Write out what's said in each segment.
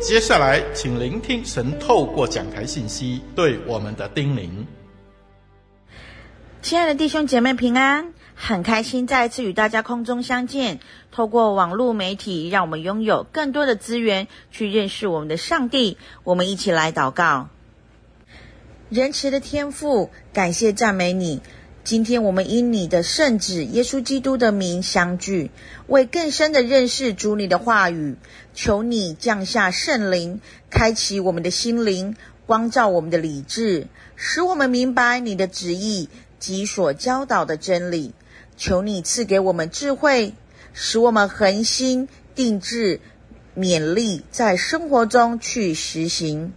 接下来，请聆听神透过讲台信息对我们的叮咛。亲爱的弟兄姐妹平安，很开心再一次与大家空中相见。透过网络媒体，让我们拥有更多的资源去认识我们的上帝。我们一起来祷告。仁慈的天父，感谢赞美你。今天我们因你的圣子耶稣基督的名相聚，为更深的认识主你的话语，求你降下圣灵，开启我们的心灵，光照我们的理智，使我们明白你的旨意及所教导的真理。求你赐给我们智慧，使我们恒心定志勉励在生活中去实行。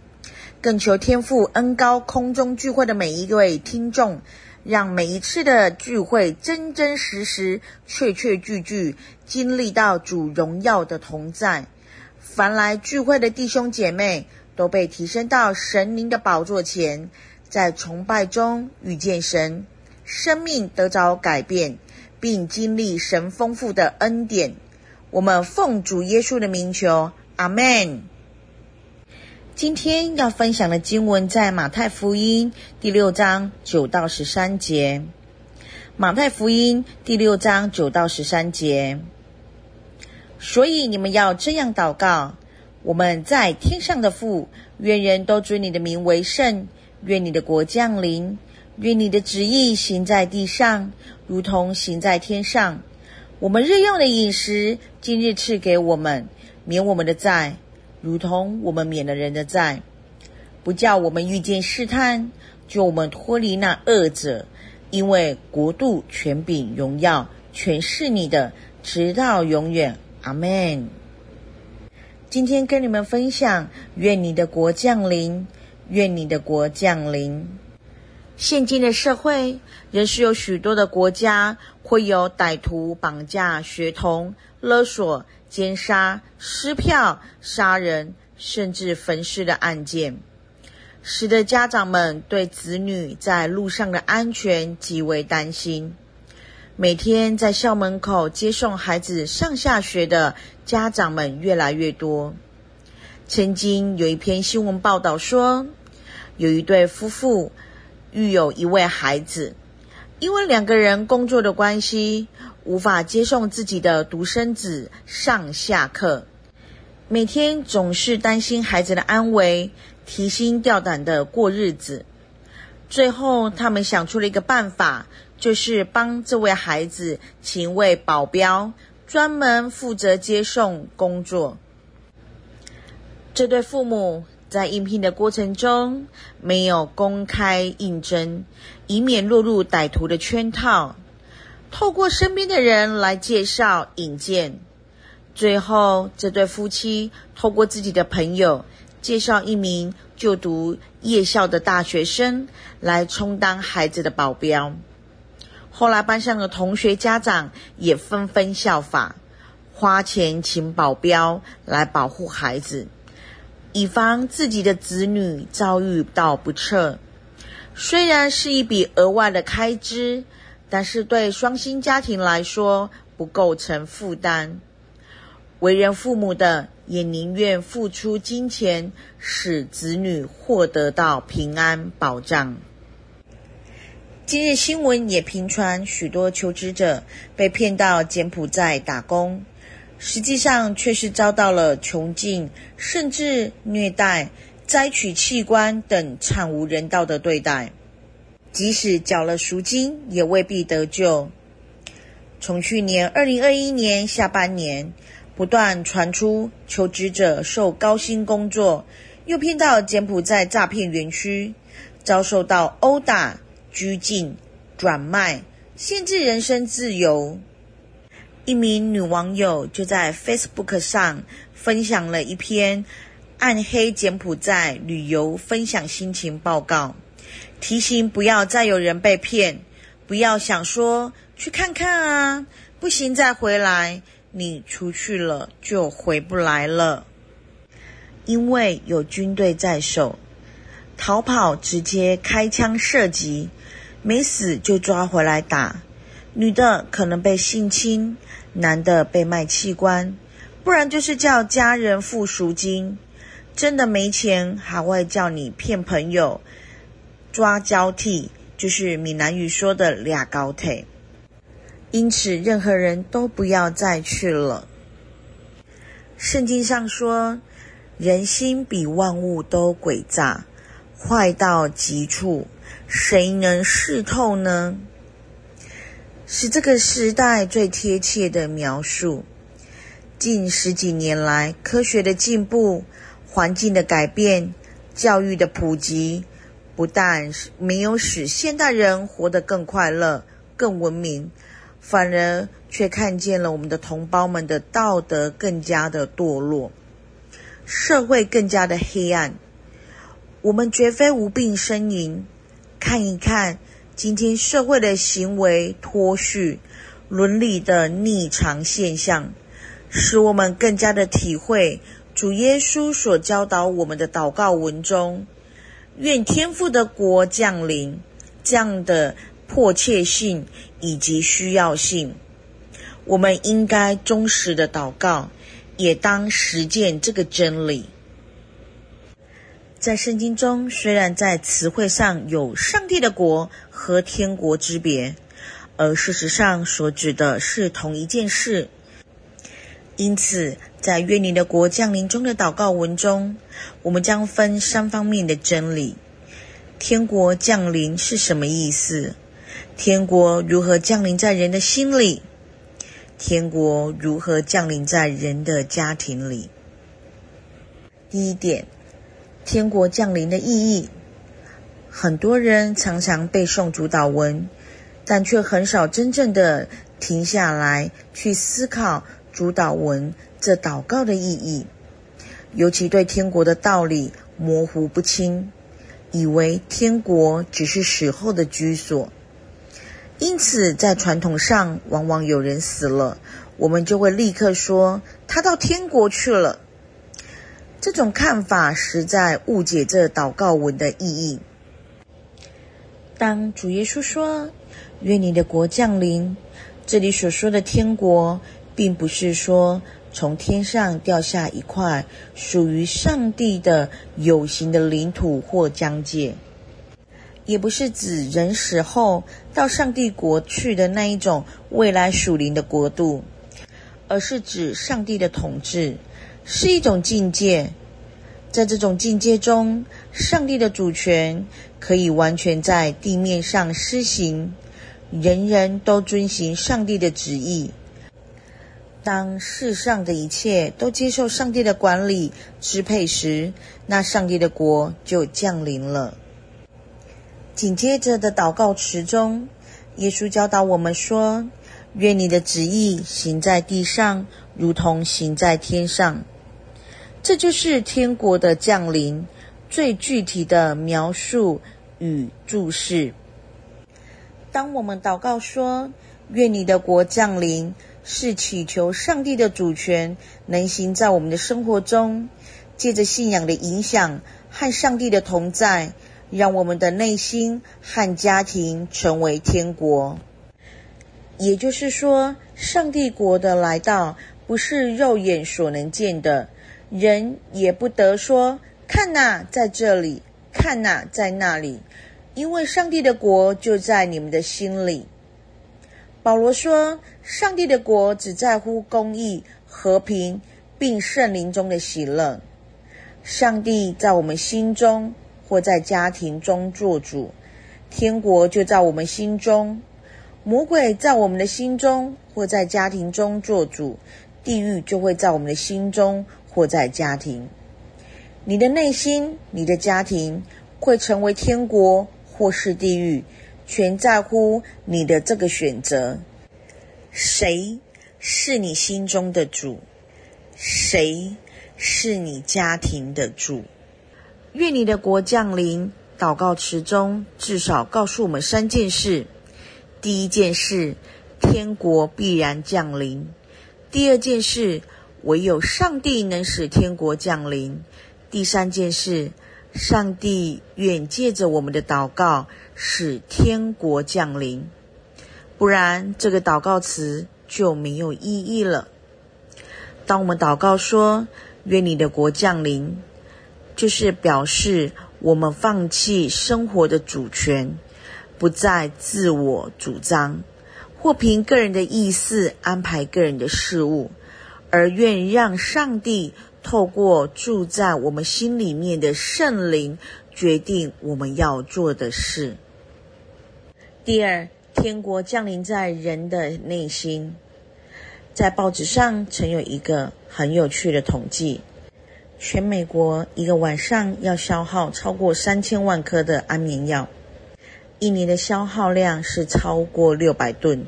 更求天父恩高空中聚会的每一位听众，让每一次的聚会真真实实、确确句句经历到主荣耀的同在。凡来聚会的弟兄姐妹都被提升到神灵的宝座前，在崇拜中遇见神，生命得着改变，并经历神丰富的恩典。我们奉主耶稣的名求，阿门。今天要分享的经文在马太福音第六章九到十三节。马太福音第六章九到十三节。所以你们要这样祷告：我们在天上的父，愿人都尊你的名为圣，愿你的国降临，愿你的旨意行在地上，如同行在天上。我们日用的饮食，今日赐给我们，免我们的债。如同我们免了人的债，不叫我们遇见试探，救我们脱离那恶者，因为国度、权柄、荣耀，全是你的，直到永远。阿门。今天跟你们分享，愿你的国降临，愿你的国降临。现今的社会，仍是有许多的国家会有歹徒绑架学童、勒索。奸杀、撕票、杀人，甚至焚尸的案件，使得家长们对子女在路上的安全极为担心。每天在校门口接送孩子上下学的家长们越来越多。曾经有一篇新闻报道说，有一对夫妇育有一位孩子，因为两个人工作的关系。无法接送自己的独生子上下课，每天总是担心孩子的安危，提心吊胆的过日子。最后，他们想出了一个办法，就是帮这位孩子请位保镖，专门负责接送工作。这对父母在应聘的过程中没有公开应征，以免落入歹徒的圈套。透过身边的人来介绍引荐，最后这对夫妻透过自己的朋友介绍一名就读夜校的大学生来充当孩子的保镖。后来班上的同学家长也纷纷效法，花钱请保镖来保护孩子，以防自己的子女遭遇到不测。虽然是一笔额外的开支。但是对双薪家庭来说不构成负担，为人父母的也宁愿付出金钱，使子女获得到平安保障。今日新闻也频传许多求职者被骗到柬埔寨打工，实际上却是遭到了囚禁，甚至虐待、摘取器官等惨无人道的对待。即使缴了赎金，也未必得救。从去年二零二一年下半年，不断传出求职者受高薪工作，诱骗到柬埔寨诈骗园区，遭受到殴打、拘禁、转卖、限制人身自由。一名女网友就在 Facebook 上分享了一篇暗黑柬埔寨旅游分享心情报告。提醒不要再有人被骗，不要想说去看看啊，不行再回来，你出去了就回不来了，因为有军队在手，逃跑直接开枪射击，没死就抓回来打，女的可能被性侵，男的被卖器官，不然就是叫家人付赎金，真的没钱还会叫你骗朋友。抓交替就是闽南语说的“俩高腿”，因此任何人都不要再去了。圣经上说，人心比万物都诡诈，坏到极处，谁能识透呢？是这个时代最贴切的描述。近十几年来，科学的进步、环境的改变、教育的普及。不但没有使现代人活得更快乐、更文明，反而却看见了我们的同胞们的道德更加的堕落。社会更加的黑暗。我们绝非无病呻吟，看一看今天社会的行为脱序、伦理的逆常现象，使我们更加的体会主耶稣所教导我们的祷告文中，愿天父的国降临这样的迫切性以及需要性。我们应该忠实的祷告，也当实践这个真理。在圣经中，虽然在词汇上有上帝的国和天国之别，而事实上所指的是同一件事。因此，在愿你的国降临中的祷告文中，我们将分三方面的真理：天国降临是什么意思？天国如何降临在人的心里？天国如何降临在人的家庭里？第一点，天国降临的意义。很多人常常背诵主祷文，但却很少真正的停下来去思考主祷文这祷告的意义，尤其对天国的道理模糊不清，以为天国只是死后的居所。因此，在传统上，往往有人死了，我们就会立刻说他到天国去了。这种看法实在误解这祷告文的意义。当主耶稣说“愿你的国降临”，这里所说的天国，并不是说从天上掉下一块属于上帝的有形的领土或疆界。也不是指人死后到上帝国去的那一种未来属灵的国度，而是指上帝的统治是一种境界，在这种境界中，上帝的主权可以完全在地面上施行，人人都遵行上帝的旨意。当世上的一切都接受上帝的管理支配时，那上帝的国就降临了。紧接着的祷告词中，耶稣教导我们说：“愿你的旨意行在地上，如同行在天上。”这就是天国的降临最具体的描述与注释。当我们祷告说“愿你的国降临”，是祈求上帝的主权能行在我们的生活中，借着信仰的影响和上帝的同在。让我们的内心和家庭成为天国，也就是说，上帝国的来到不是肉眼所能见的，人也不得说看哪，在这里，看哪，在那里，因为上帝的国就在你们的心里。保罗说，上帝的国只在乎公义、和平，并圣灵中的喜乐。上帝在我们心中。或在家庭中做主，天国就在我们心中；魔鬼在我们的心中或在家庭中做主，地狱就会在我们的心中或在家庭。你的内心、你的家庭会成为天国或是地狱，全在乎你的这个选择。谁是你心中的主？谁是你家庭的主？愿你的国降临。祷告词中至少告诉我们三件事：第一件事，天国必然降临；第二件事，唯有上帝能使天国降临；第三件事，上帝愿借着我们的祷告使天国降临。不然，这个祷告词就没有意义了。当我们祷告说：“愿你的国降临。”就是表示我们放弃生活的主权，不再自我主张，或凭个人的意思安排个人的事物，而愿让上帝透过住在我们心里面的圣灵决定我们要做的事。第二，天国降临在人的内心。在报纸上曾有一个很有趣的统计。全美国一个晚上要消耗超过三千万颗的安眠药，一年的消耗量是超过六百吨。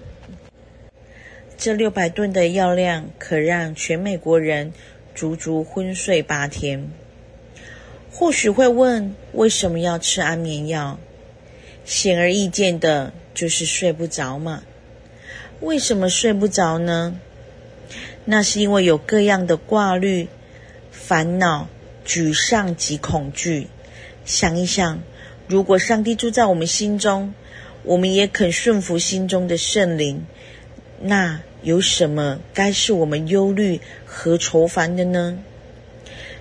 这六百吨的药量可让全美国人足足昏睡八天。或许会问，为什么要吃安眠药？显而易见的就是睡不着嘛。为什么睡不着呢？那是因为有各样的挂虑、烦恼、沮丧及恐惧。想一想，如果上帝住在我们心中，我们也肯顺服心中的圣灵，那有什么该是我们忧虑和愁烦的呢？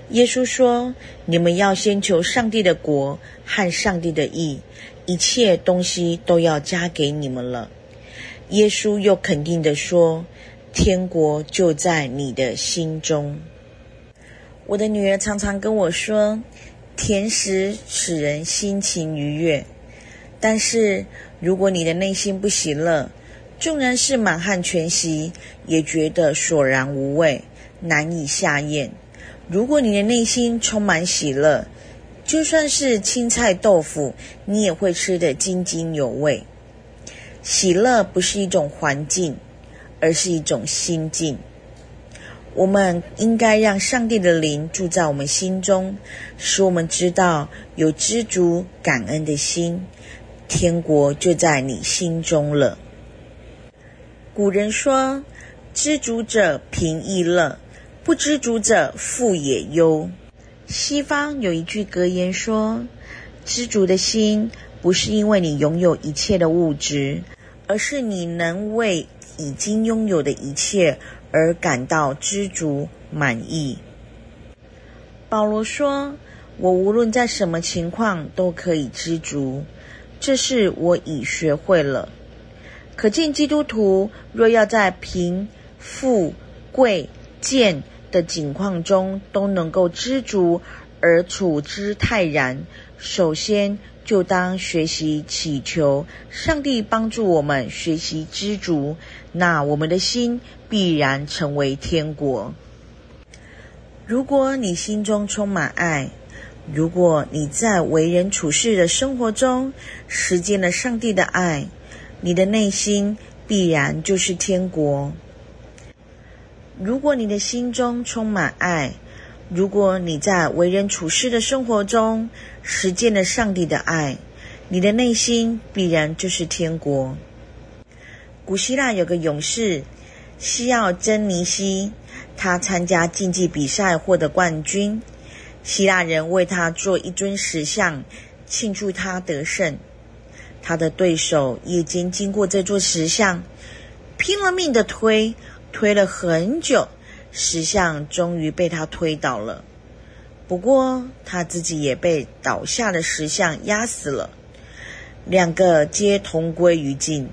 耶稣说：“你们要先求上帝的国和上帝的义，一切东西都要加给你们了。”耶稣又肯定地说：“天国就在你的心中。”我的女儿常常跟我说：“甜食使人心情愉悦，但是如果你的内心不喜乐，纵然是满汉全席，也觉得索然无味，难以下咽。如果你的内心充满喜乐，就算是青菜豆腐，你也会吃得津津有味。”喜乐不是一种环境，而是一种心境。我们应该让上帝的灵住在我们心中，使我们知道有知足感恩的心，天国就在你心中了。古人说：“知足者贫亦乐，不知足者富也忧。”西方有一句格言说：“知足的心不是因为你拥有一切的物质。”而是你能为已经拥有的一切而感到知足满意。保罗说：“我无论在什么情况都可以知足，这是我已学会了。”可见基督徒若要在贫、富、贵、贱的境况中都能够知足而处之泰然，首先，就当学习祈求上帝帮助我们学习知足，那我们的心必然成为天国。如果你心中充满爱，如果你在为人处事的生活中实践了上帝的爱，你的内心必然就是天国。如果你的心中充满爱，如果你在为人处事的生活中实践了上帝的爱，你的内心必然就是天国。古希腊有个勇士西奥珍尼西，他参加竞技比赛获得冠军，希腊人为他做一尊石像庆祝他得胜。他的对手夜间经过这座石像，拼了命的推，推了很久。石像终于被他推倒了，不过他自己也被倒下的石像压死了，两个皆同归于尽。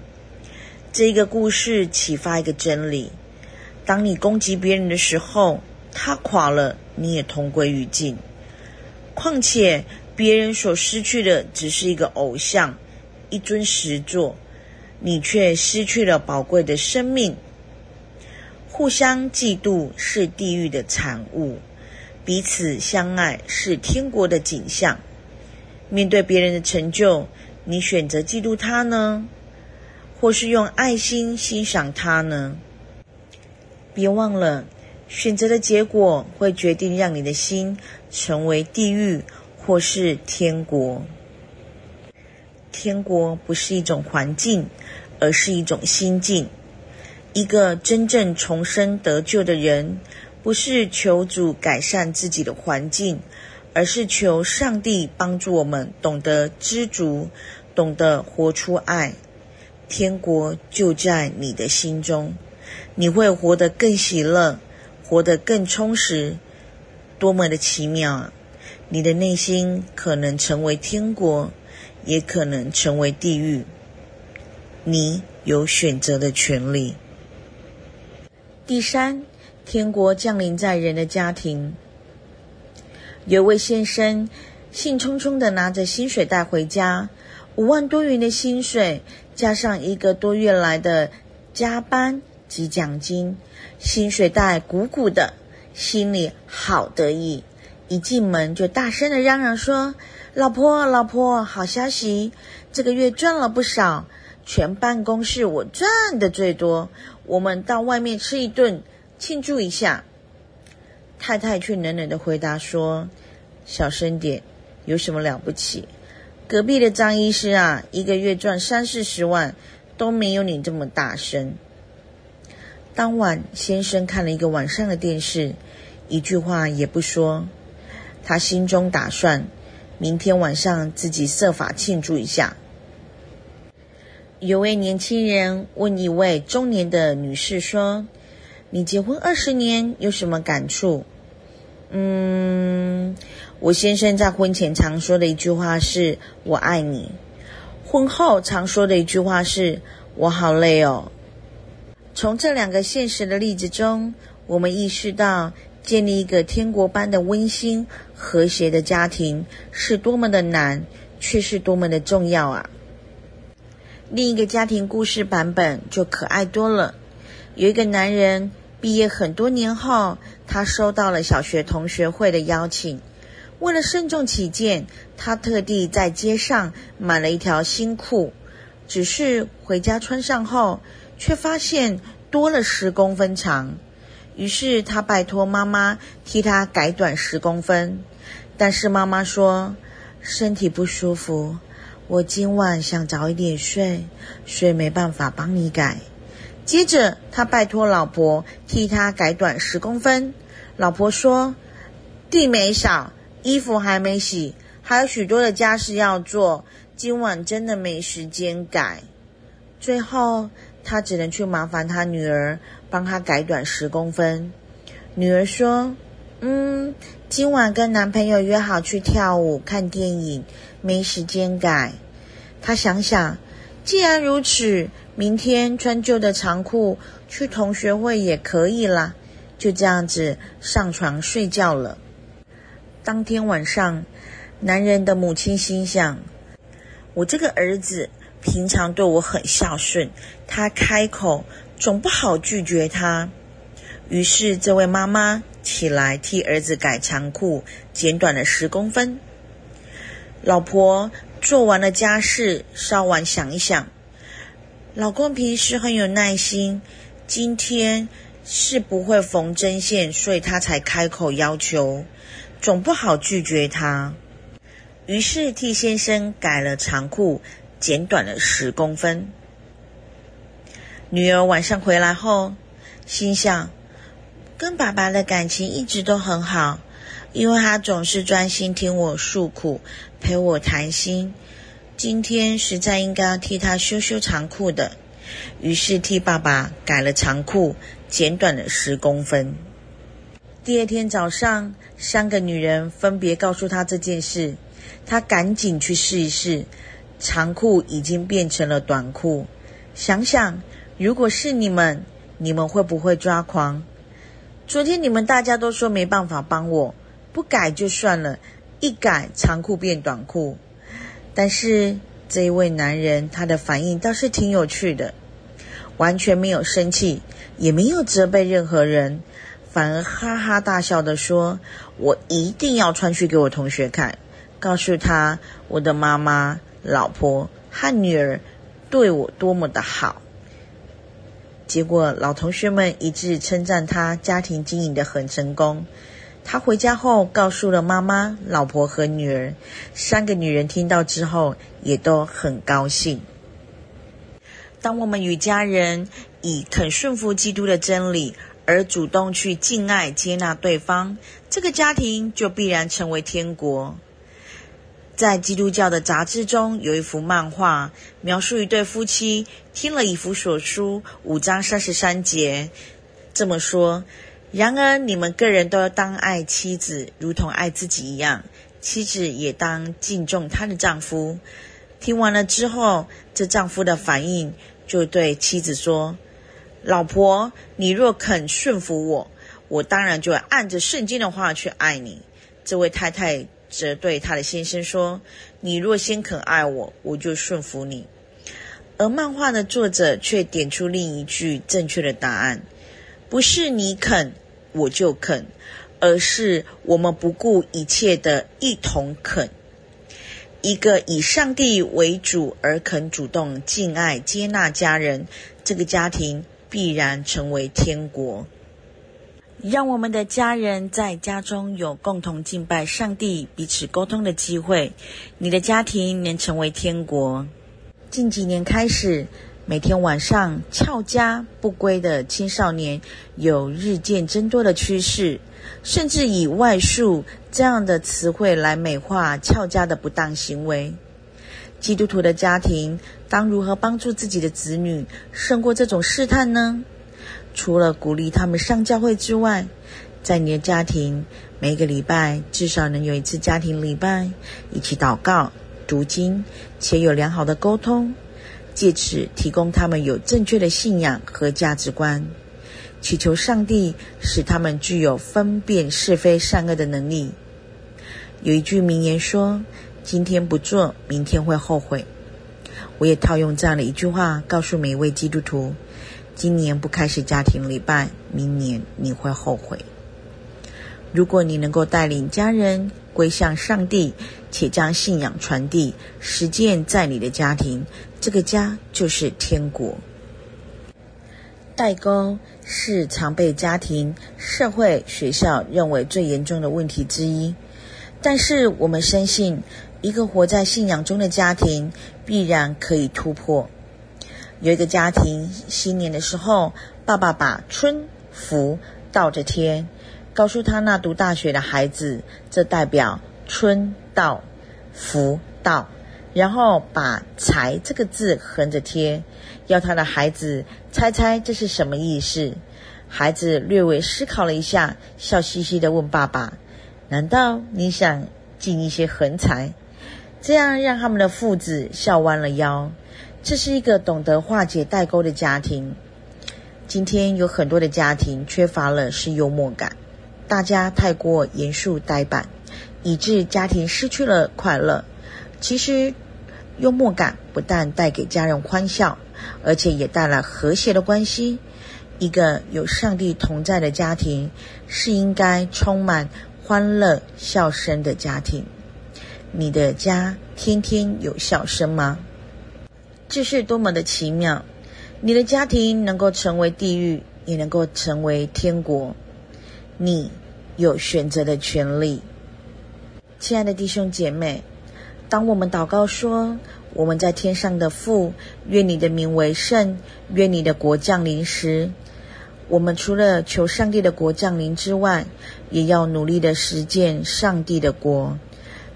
这个故事启发一个真理：当你攻击别人的时候，他垮了，你也同归于尽。况且别人所失去的只是一个偶像，一尊石座，你却失去了宝贵的生命。互相嫉妒是地狱的产物，彼此相爱是天国的景象。面对别人的成就，你选择嫉妒他呢，或是用爱心欣赏他呢？别忘了，选择的结果会决定让你的心成为地狱或是天国。天国不是一种环境，而是一种心境。一个真正重生得救的人，不是求主改善自己的环境，而是求上帝帮助我们懂得知足，懂得活出爱。天国就在你的心中，你会活得更喜乐，活得更充实，多么的奇妙啊！你的内心可能成为天国，也可能成为地狱，你有选择的权利。第三，天国降临在人的家庭。有位先生兴冲冲的拿着薪水袋回家，五万多元的薪水，加上一个多月来的加班及奖金，薪水袋鼓鼓的，心里好得意。一进门就大声的嚷嚷说：“老婆，老婆，好消息！这个月赚了不少。”全办公室我赚的最多，我们到外面吃一顿，庆祝一下。太太却冷冷的回答说：“小声点，有什么了不起？隔壁的张医师啊，一个月赚三四十万，都没有你这么大声。”当晚，先生看了一个晚上的电视，一句话也不说。他心中打算，明天晚上自己设法庆祝一下。有位年轻人问一位中年的女士说：“你结婚二十年，有什么感触？”嗯，我先生在婚前常说的一句话是“我爱你”，婚后常说的一句话是“我好累哦”。从这两个现实的例子中，我们意识到建立一个天国般的温馨和谐的家庭是多么的难，却是多么的重要啊！另一个家庭故事版本就可爱多了。有一个男人毕业很多年后，他收到了小学同学会的邀请。为了慎重起见，他特地在街上买了一条新裤。只是回家穿上后，却发现多了十公分长。于是他拜托妈妈替他改短十公分。但是妈妈说身体不舒服。我今晚想早一点睡，所以没办法帮你改。接着，他拜托老婆替他改短十公分。老婆说：“地没扫，衣服还没洗，还有许多的家事要做，今晚真的没时间改。”最后，他只能去麻烦他女儿帮他改短十公分。女儿说：“嗯，今晚跟男朋友约好去跳舞、看电影，没时间改。”他想想，既然如此，明天穿旧的长裤去同学会也可以啦。就这样子上床睡觉了。当天晚上，男人的母亲心想：我这个儿子平常对我很孝顺，他开口总不好拒绝他。于是，这位妈妈起来替儿子改长裤，剪短了十公分。老婆。做完了家事，稍晚想一想，老公平时很有耐心，今天是不会缝针线，所以他才开口要求，总不好拒绝他。于是替先生改了长裤，剪短了十公分。女儿晚上回来后，心想，跟爸爸的感情一直都很好。因为他总是专心听我诉苦，陪我谈心。今天实在应该要替他修修长裤的，于是替爸爸改了长裤，剪短了十公分。第二天早上，三个女人分别告诉他这件事，他赶紧去试一试，长裤已经变成了短裤。想想，如果是你们，你们会不会抓狂？昨天你们大家都说没办法帮我。不改就算了，一改长裤变短裤。但是这一位男人，他的反应倒是挺有趣的，完全没有生气，也没有责备任何人，反而哈哈大笑的说：“我一定要穿去给我同学看，告诉他我的妈妈、老婆和女儿对我多么的好。”结果老同学们一致称赞他家庭经营得很成功。他回家后告诉了妈妈、老婆和女儿，三个女人听到之后也都很高兴。当我们与家人以肯顺服基督的真理而主动去敬爱、接纳对方，这个家庭就必然成为天国。在基督教的杂志中有一幅漫画，描述一对夫妻听了以弗所书五章三十三节这么说。然而，你们个人都要当爱妻子，如同爱自己一样；妻子也当敬重她的丈夫。听完了之后，这丈夫的反应就对妻子说：“老婆，你若肯顺服我，我当然就会按着圣经的话去爱你。”这位太太则对她的先生说：“你若先肯爱我，我就顺服你。”而漫画的作者却点出另一句正确的答案：“不是你肯。”我就肯，而是我们不顾一切的一同肯。一个以上帝为主而肯主动敬爱接纳家人，这个家庭必然成为天国。让我们的家人在家中有共同敬拜上帝、彼此沟通的机会。你的家庭能成为天国。近几年开始，每天晚上翘家不归的青少年有日渐增多的趋势，甚至以外宿这样的词汇来美化翘家的不当行为。基督徒的家庭当如何帮助自己的子女胜过这种试探呢？除了鼓励他们上教会之外，在你的家庭每个礼拜至少能有一次家庭礼拜，一起祷告、读经，且有良好的沟通，借此提供他们有正确的信仰和价值观，祈求上帝使他们具有分辨是非善恶的能力。有一句名言说：“今天不做，明天会后悔。”我也套用这样的一句话，告诉每一位基督徒。今年不开始家庭礼拜，明年你会后悔。如果你能够带领家人归向上帝，且将信仰传递、实践在你的家庭，这个家就是天国。代沟是常被家庭、社会、学校认为最严重的问题之一，但是我们深信，一个活在信仰中的家庭必然可以突破。有一个家庭，新年的时候，爸爸把春福倒着贴，告诉他那读大学的孩子，这代表春到，福到，然后把财这个字横着贴，要他的孩子猜猜这是什么意思。孩子略微思考了一下，笑嘻嘻地问爸爸：“难道你想进一些横财？”这样让他们的父子笑弯了腰。这是一个懂得化解代沟的家庭。今天有很多的家庭缺乏了是幽默感，大家太过严肃呆板，以致家庭失去了快乐。其实，幽默感不但带给家人欢笑，而且也带来和谐的关系。一个有上帝同在的家庭，是应该充满欢乐笑声的家庭。你的家天天有笑声吗？这是多么的奇妙！你的家庭能够成为地狱，也能够成为天国。你有选择的权利。亲爱的弟兄姐妹，当我们祷告说：“我们在天上的父，愿你的名为圣，愿你的国降临时”，我们除了求上帝的国降临之外，也要努力的实践上帝的国。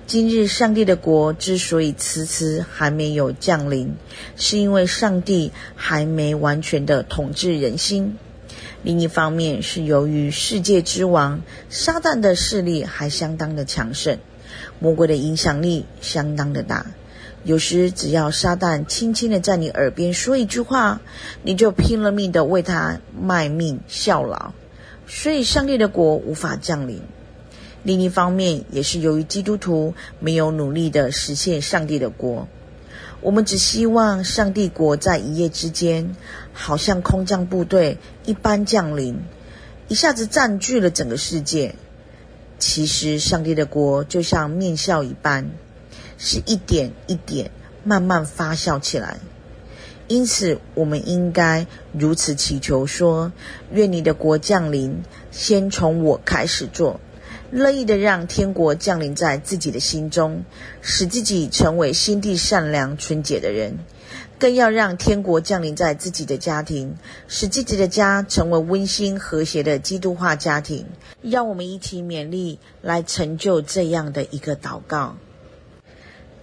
今日上帝的国之所以迟迟还没有降临，是因为上帝还没完全的统治人心。另一方面，是由于世界之王撒旦的势力还相当的强盛，魔鬼的影响力相当的大。有时只要撒旦轻轻的在你耳边说一句话，你就拼了命的为他卖命效劳，所以上帝的国无法降临。另一方面，也是由于基督徒没有努力地实现上帝的国，我们只希望上帝国在一夜之间，好像空降部队一般降临，一下子占据了整个世界。其实，上帝的国就像面酵一般，是一点一点慢慢发酵起来。因此，我们应该如此祈求说：愿你的国降临，先从我开始做。乐意的让天国降临在自己的心中，使自己成为心地善良、纯洁的人；更要让天国降临在自己的家庭，使自己的家成为温馨和谐的基督化家庭。让我们一起勉励，来成就这样的一个祷告。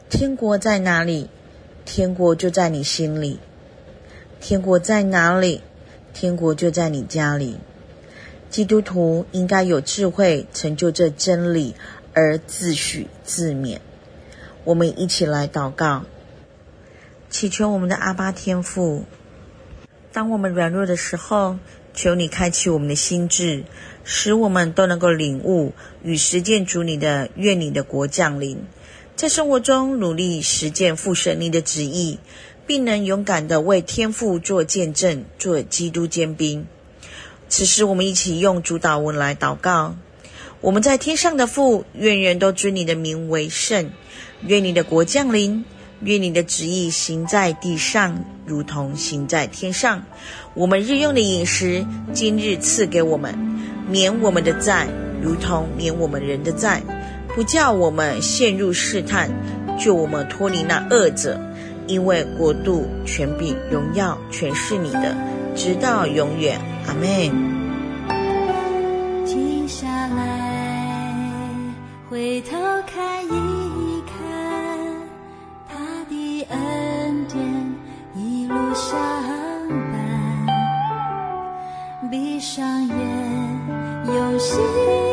天国在哪里？天国就在你心里。天国在哪里？天国就在你家里。基督徒应该有智慧成就这真理，而自许自勉。我们一起来祷告，祈求我们的阿爸天父，当我们软弱的时候，求你开启我们的心智，使我们都能够领悟与实践主你的愿你的国降临，在生活中努力实践父神你的旨意，并能勇敢地为天父做见证，做基督尖兵。此时，我们一起用主祷文来祷告。我们在天上的父，愿人都尊你的名为圣。愿你的国降临。愿你的旨意行在地上，如同行在天上。我们日用的饮食，今日赐给我们。免我们的债，如同免我们人的债，不叫我们陷入试探，救我们脱离那恶者。因为国度、权柄、荣耀，全是你的，直到永远。阿妹。停下来，回头看一看，他的恩典一路相伴。闭上眼，用心。